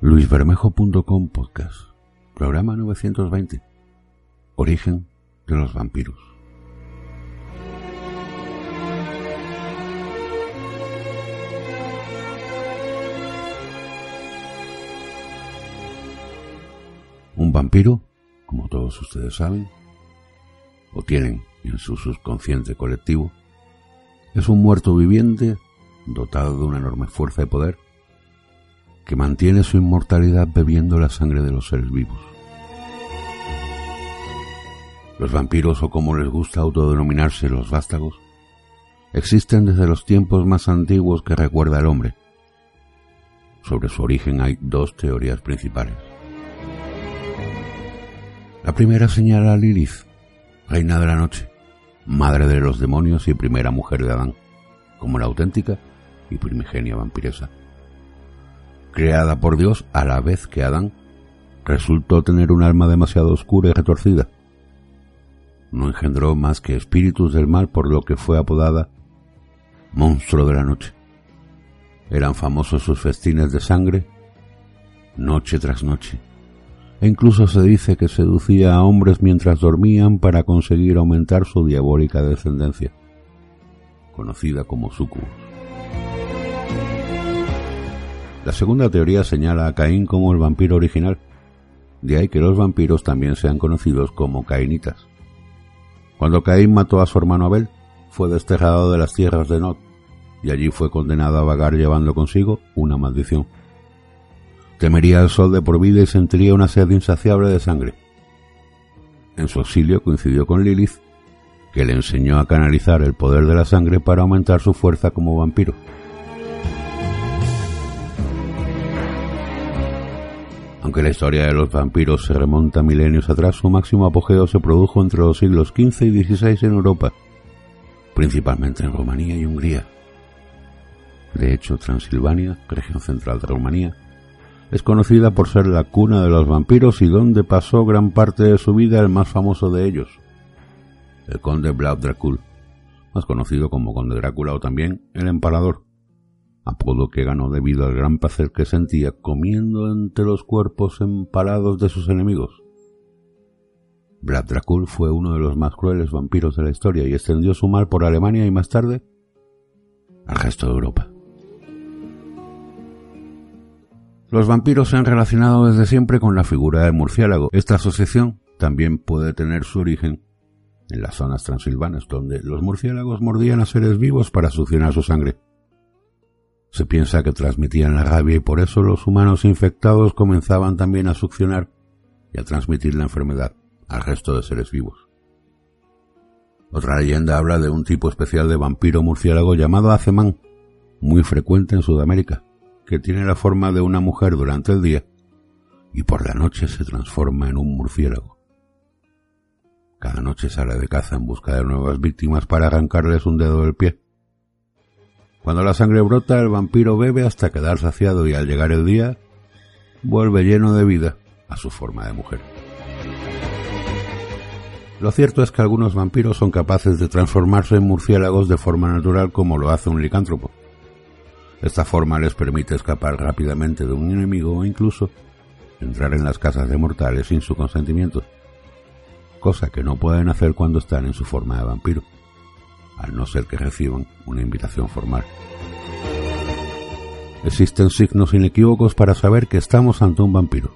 luisbermejo.com podcast, programa 920, Origen de los vampiros. Un vampiro, como todos ustedes saben, o tienen en su subconsciente colectivo, es un muerto viviente dotado de una enorme fuerza y poder que mantiene su inmortalidad bebiendo la sangre de los seres vivos. Los vampiros, o como les gusta autodenominarse los vástagos, existen desde los tiempos más antiguos que recuerda el hombre. Sobre su origen hay dos teorías principales. La primera señala a Lilith, reina de la noche, madre de los demonios y primera mujer de Adán, como la auténtica y primigenia vampiresa creada por Dios a la vez que Adán, resultó tener un alma demasiado oscura y retorcida. No engendró más que espíritus del mal por lo que fue apodada monstruo de la noche. Eran famosos sus festines de sangre, noche tras noche. E incluso se dice que seducía a hombres mientras dormían para conseguir aumentar su diabólica descendencia, conocida como sucubus. La segunda teoría señala a Caín como el vampiro original, de ahí que los vampiros también sean conocidos como cainitas. Cuando Caín mató a su hermano Abel, fue desterrado de las tierras de Nod, y allí fue condenado a vagar llevando consigo una maldición. Temería el sol de por vida y sentiría una sed insaciable de sangre. En su exilio coincidió con Lilith, que le enseñó a canalizar el poder de la sangre para aumentar su fuerza como vampiro. Aunque la historia de los vampiros se remonta milenios atrás, su máximo apogeo se produjo entre los siglos XV y XVI en Europa, principalmente en Rumanía y Hungría. De hecho, Transilvania, región central de Rumanía, es conocida por ser la cuna de los vampiros y donde pasó gran parte de su vida el más famoso de ellos, el conde Vlad Dracul, más conocido como conde Drácula o también el empalador apodo que ganó debido al gran placer que sentía comiendo entre los cuerpos empalados de sus enemigos. Vlad Dracul fue uno de los más crueles vampiros de la historia y extendió su mal por Alemania y más tarde al resto de Europa. Los vampiros se han relacionado desde siempre con la figura del murciélago. Esta asociación también puede tener su origen en las zonas transilvanas, donde los murciélagos mordían a seres vivos para succionar su sangre. Se piensa que transmitían la rabia y por eso los humanos infectados comenzaban también a succionar y a transmitir la enfermedad al resto de seres vivos. Otra leyenda habla de un tipo especial de vampiro murciélago llamado acemán, muy frecuente en Sudamérica, que tiene la forma de una mujer durante el día y por la noche se transforma en un murciélago. Cada noche sale de caza en busca de nuevas víctimas para arrancarles un dedo del pie cuando la sangre brota, el vampiro bebe hasta quedar saciado y al llegar el día, vuelve lleno de vida a su forma de mujer. Lo cierto es que algunos vampiros son capaces de transformarse en murciélagos de forma natural como lo hace un licántropo. Esta forma les permite escapar rápidamente de un enemigo o incluso entrar en las casas de mortales sin su consentimiento, cosa que no pueden hacer cuando están en su forma de vampiro al no ser que reciban una invitación formal. Existen signos inequívocos para saber que estamos ante un vampiro.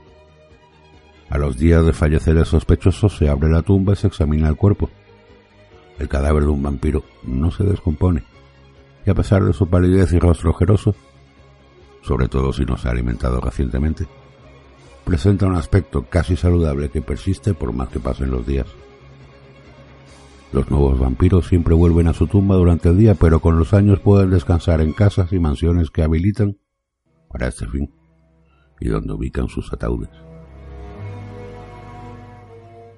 A los días de fallecer el sospechoso se abre la tumba y se examina el cuerpo. El cadáver de un vampiro no se descompone y a pesar de su palidez y rostro ojeroso, sobre todo si no se ha alimentado recientemente, presenta un aspecto casi saludable que persiste por más que pasen los días. Los nuevos vampiros siempre vuelven a su tumba durante el día, pero con los años pueden descansar en casas y mansiones que habilitan para este fin. y donde ubican sus ataúdes.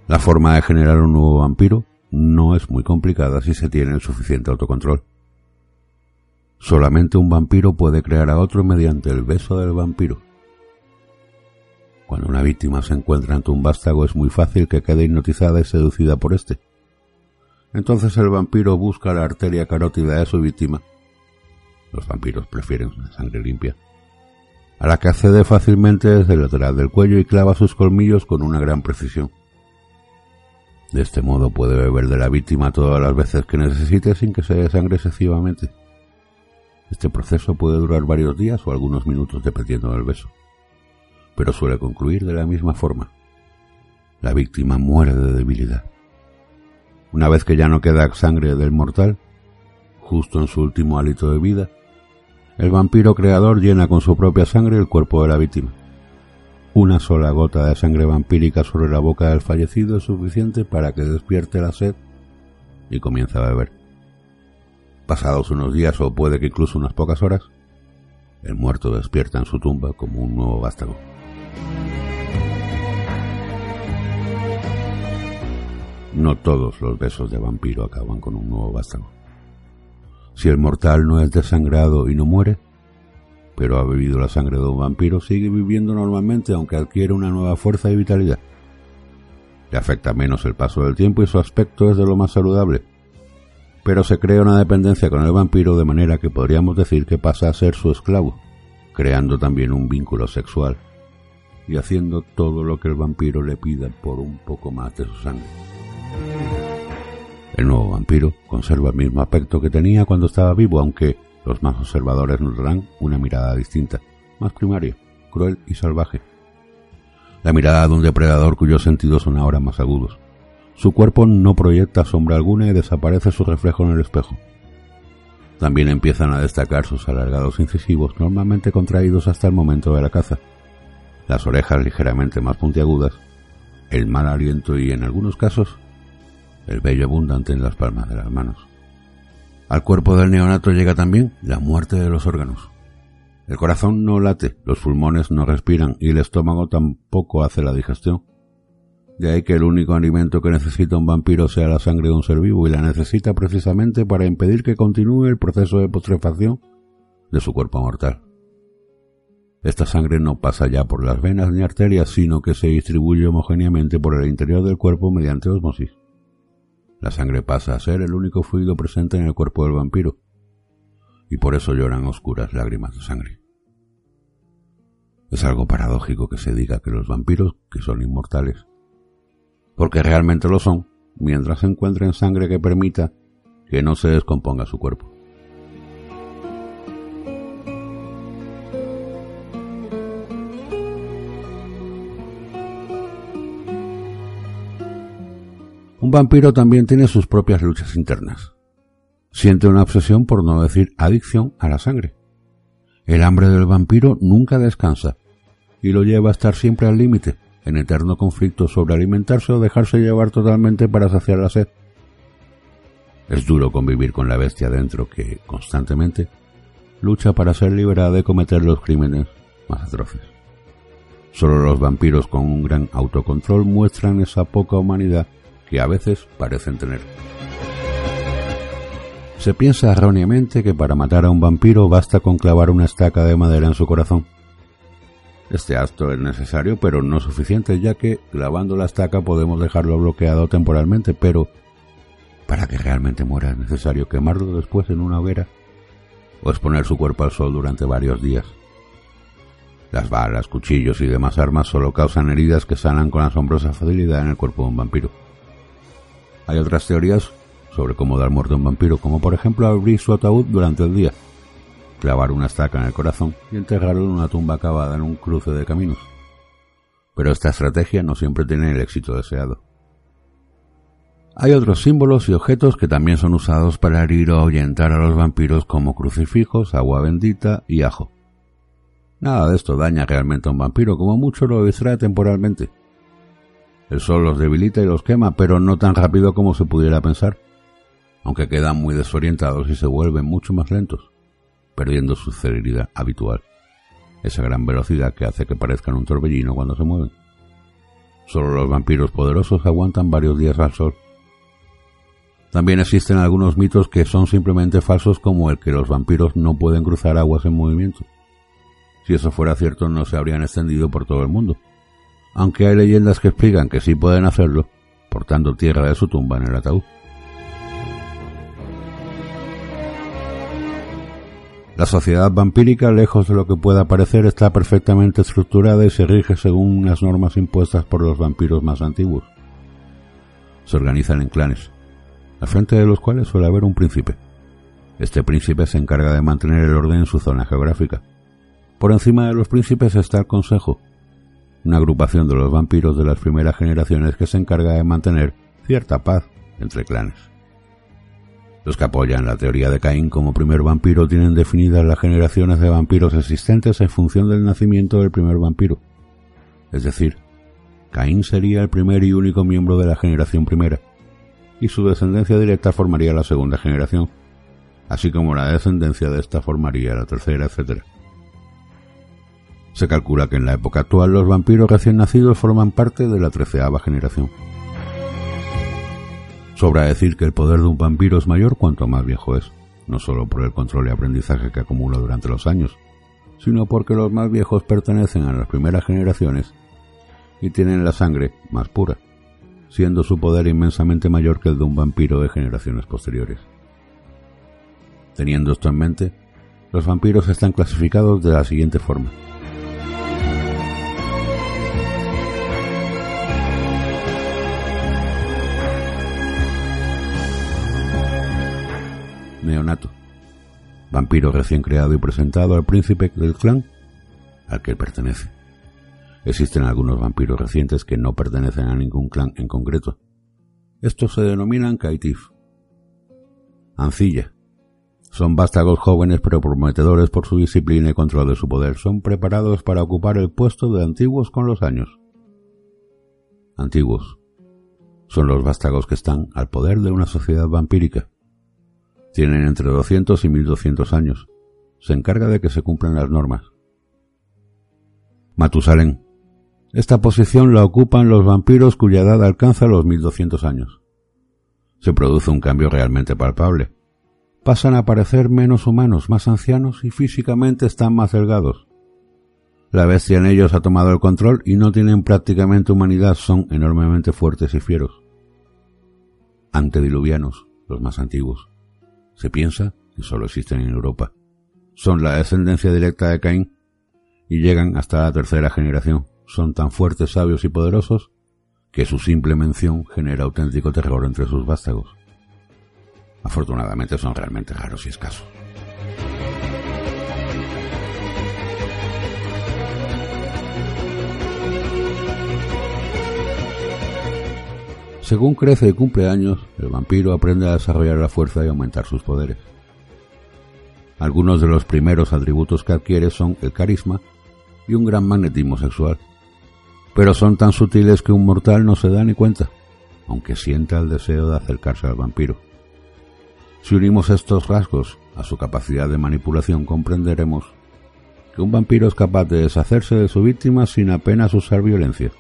La forma de generar un nuevo vampiro no es muy complicada si se tiene el suficiente autocontrol. Solamente un vampiro puede crear a otro mediante el beso del vampiro. Cuando una víctima se encuentra ante un vástago es muy fácil que quede hipnotizada y seducida por este. Entonces el vampiro busca la arteria carótida de su víctima. Los vampiros prefieren una sangre limpia. A la que accede fácilmente desde lateral del cuello y clava sus colmillos con una gran precisión. De este modo puede beber de la víctima todas las veces que necesite sin que se desangre excesivamente. Este proceso puede durar varios días o algunos minutos dependiendo del beso, pero suele concluir de la misma forma. La víctima muere de debilidad. Una vez que ya no queda sangre del mortal, justo en su último hálito de vida, el vampiro creador llena con su propia sangre el cuerpo de la víctima. Una sola gota de sangre vampírica sobre la boca del fallecido es suficiente para que despierte la sed y comience a beber. Pasados unos días o puede que incluso unas pocas horas, el muerto despierta en su tumba como un nuevo vástago. No todos los besos de vampiro acaban con un nuevo vástago. Si el mortal no es desangrado y no muere, pero ha bebido la sangre de un vampiro, sigue viviendo normalmente aunque adquiere una nueva fuerza y vitalidad. Le afecta menos el paso del tiempo y su aspecto es de lo más saludable. Pero se crea una dependencia con el vampiro de manera que podríamos decir que pasa a ser su esclavo, creando también un vínculo sexual y haciendo todo lo que el vampiro le pida por un poco más de su sangre. El nuevo vampiro conserva el mismo aspecto que tenía cuando estaba vivo, aunque los más observadores nos darán una mirada distinta, más primaria, cruel y salvaje. La mirada de un depredador cuyos sentidos son ahora más agudos. Su cuerpo no proyecta sombra alguna y desaparece su reflejo en el espejo. También empiezan a destacar sus alargados incisivos, normalmente contraídos hasta el momento de la caza, las orejas ligeramente más puntiagudas, el mal aliento y, en algunos casos, el vello abundante en las palmas de las manos. Al cuerpo del neonato llega también la muerte de los órganos. El corazón no late, los pulmones no respiran y el estómago tampoco hace la digestión. De ahí que el único alimento que necesita un vampiro sea la sangre de un ser vivo y la necesita precisamente para impedir que continúe el proceso de putrefacción de su cuerpo mortal. Esta sangre no pasa ya por las venas ni arterias, sino que se distribuye homogéneamente por el interior del cuerpo mediante osmosis. La sangre pasa a ser el único fluido presente en el cuerpo del vampiro, y por eso lloran oscuras lágrimas de sangre. Es algo paradójico que se diga que los vampiros, que son inmortales, porque realmente lo son, mientras encuentren sangre que permita que no se descomponga su cuerpo. Un vampiro también tiene sus propias luchas internas. Siente una obsesión, por no decir adicción, a la sangre. El hambre del vampiro nunca descansa y lo lleva a estar siempre al límite, en eterno conflicto sobre alimentarse o dejarse llevar totalmente para saciar la sed. Es duro convivir con la bestia dentro que, constantemente, lucha para ser liberada de cometer los crímenes más atroces. Solo los vampiros con un gran autocontrol muestran esa poca humanidad que a veces parecen tener. Se piensa erróneamente que para matar a un vampiro basta con clavar una estaca de madera en su corazón. Este acto es necesario pero no suficiente ya que clavando la estaca podemos dejarlo bloqueado temporalmente, pero para que realmente muera es necesario quemarlo después en una hoguera o exponer su cuerpo al sol durante varios días. Las balas, cuchillos y demás armas solo causan heridas que sanan con asombrosa facilidad en el cuerpo de un vampiro. Hay otras teorías sobre cómo dar muerte a un vampiro, como por ejemplo abrir su ataúd durante el día, clavar una estaca en el corazón y enterrarlo en una tumba acabada en un cruce de caminos. Pero esta estrategia no siempre tiene el éxito deseado. Hay otros símbolos y objetos que también son usados para herir o ahuyentar a los vampiros como crucifijos, agua bendita y ajo. Nada de esto daña realmente a un vampiro, como mucho lo distrae temporalmente. El sol los debilita y los quema, pero no tan rápido como se pudiera pensar, aunque quedan muy desorientados y se vuelven mucho más lentos, perdiendo su celeridad habitual. esa gran velocidad que hace que parezcan un torbellino cuando se mueven. Solo los vampiros poderosos aguantan varios días al sol. También existen algunos mitos que son simplemente falsos como el que los vampiros no pueden cruzar aguas en movimiento. Si eso fuera cierto no se habrían extendido por todo el mundo. Aunque hay leyendas que explican que sí pueden hacerlo, portando tierra de su tumba en el ataúd. La sociedad vampírica, lejos de lo que pueda parecer, está perfectamente estructurada y se rige según unas normas impuestas por los vampiros más antiguos. Se organizan en clanes, al frente de los cuales suele haber un príncipe. Este príncipe se encarga de mantener el orden en su zona geográfica. Por encima de los príncipes está el Consejo, una agrupación de los vampiros de las primeras generaciones que se encarga de mantener cierta paz entre clanes. Los que apoyan la teoría de Caín como primer vampiro tienen definidas las generaciones de vampiros existentes en función del nacimiento del primer vampiro. Es decir, Caín sería el primer y único miembro de la generación primera, y su descendencia directa formaría la segunda generación, así como la descendencia de esta formaría la tercera, etc. Se calcula que en la época actual los vampiros recién nacidos forman parte de la treceava generación. Sobra decir que el poder de un vampiro es mayor cuanto más viejo es, no solo por el control y aprendizaje que acumula durante los años, sino porque los más viejos pertenecen a las primeras generaciones y tienen la sangre más pura, siendo su poder inmensamente mayor que el de un vampiro de generaciones posteriores. Teniendo esto en mente, los vampiros están clasificados de la siguiente forma. Neonato, vampiro recién creado y presentado al príncipe del clan al que pertenece. Existen algunos vampiros recientes que no pertenecen a ningún clan en concreto. Estos se denominan Kaitif. Ancilla. Son vástagos jóvenes pero prometedores por su disciplina y control de su poder. Son preparados para ocupar el puesto de antiguos con los años. Antiguos. Son los vástagos que están al poder de una sociedad vampírica. Tienen entre 200 y 1200 años. Se encarga de que se cumplan las normas. Matusalén. Esta posición la ocupan los vampiros cuya edad alcanza los 1200 años. Se produce un cambio realmente palpable. Pasan a parecer menos humanos, más ancianos y físicamente están más delgados. La bestia en ellos ha tomado el control y no tienen prácticamente humanidad, son enormemente fuertes y fieros. Antediluvianos, los más antiguos. Se piensa que solo existen en Europa. Son la descendencia directa de Caín y llegan hasta la tercera generación. Son tan fuertes, sabios y poderosos que su simple mención genera auténtico terror entre sus vástagos. Afortunadamente son realmente raros y escasos. Según crece y cumple años, el vampiro aprende a desarrollar la fuerza y aumentar sus poderes. Algunos de los primeros atributos que adquiere son el carisma y un gran magnetismo sexual, pero son tan sutiles que un mortal no se da ni cuenta, aunque sienta el deseo de acercarse al vampiro. Si unimos estos rasgos a su capacidad de manipulación, comprenderemos que un vampiro es capaz de deshacerse de su víctima sin apenas usar violencia.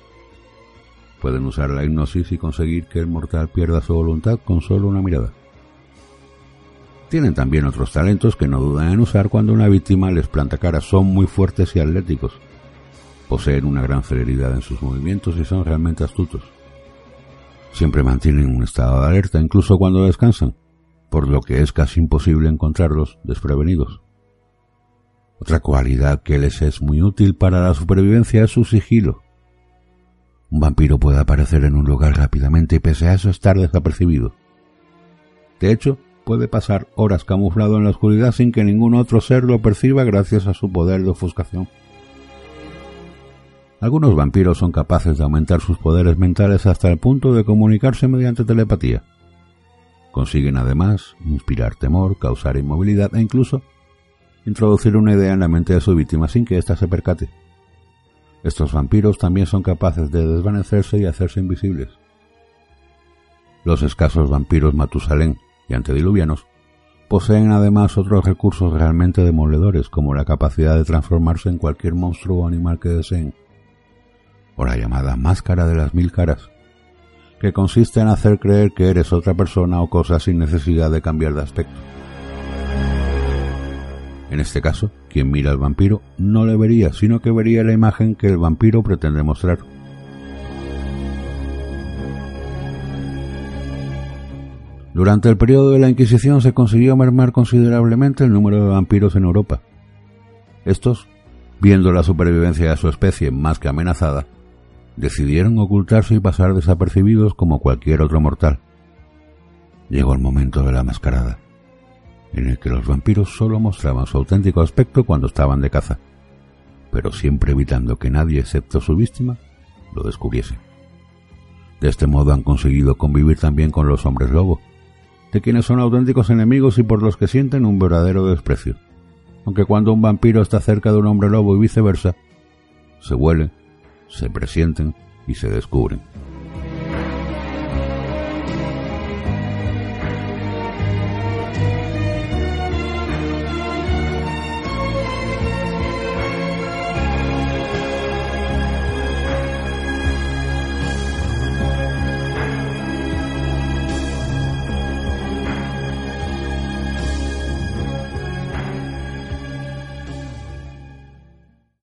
Pueden usar la hipnosis y conseguir que el mortal pierda su voluntad con solo una mirada. Tienen también otros talentos que no dudan en usar cuando una víctima les planta cara. Son muy fuertes y atléticos. Poseen una gran celeridad en sus movimientos y son realmente astutos. Siempre mantienen un estado de alerta incluso cuando descansan, por lo que es casi imposible encontrarlos desprevenidos. Otra cualidad que les es muy útil para la supervivencia es su sigilo. Un vampiro puede aparecer en un lugar rápidamente y pese a eso estar desapercibido. De hecho, puede pasar horas camuflado en la oscuridad sin que ningún otro ser lo perciba gracias a su poder de ofuscación. Algunos vampiros son capaces de aumentar sus poderes mentales hasta el punto de comunicarse mediante telepatía. Consiguen además inspirar temor, causar inmovilidad e incluso introducir una idea en la mente de su víctima sin que ésta se percate. Estos vampiros también son capaces de desvanecerse y hacerse invisibles. Los escasos vampiros Matusalén y antediluvianos poseen además otros recursos realmente demoledores, como la capacidad de transformarse en cualquier monstruo o animal que deseen, o la llamada máscara de las mil caras, que consiste en hacer creer que eres otra persona o cosa sin necesidad de cambiar de aspecto. En este caso, quien mira al vampiro no le vería, sino que vería la imagen que el vampiro pretende mostrar. Durante el periodo de la Inquisición se consiguió mermar considerablemente el número de vampiros en Europa. Estos, viendo la supervivencia de su especie más que amenazada, decidieron ocultarse y pasar desapercibidos como cualquier otro mortal. Llegó el momento de la mascarada, en el que los vampiros solo mostraban su auténtico aspecto cuando estaban de caza, pero siempre evitando que nadie excepto su víctima lo descubriese. De este modo han conseguido convivir también con los hombres lobo, de quienes son auténticos enemigos y por los que sienten un verdadero desprecio. Aunque cuando un vampiro está cerca de un hombre lobo y viceversa, se huelen, se presienten y se descubren.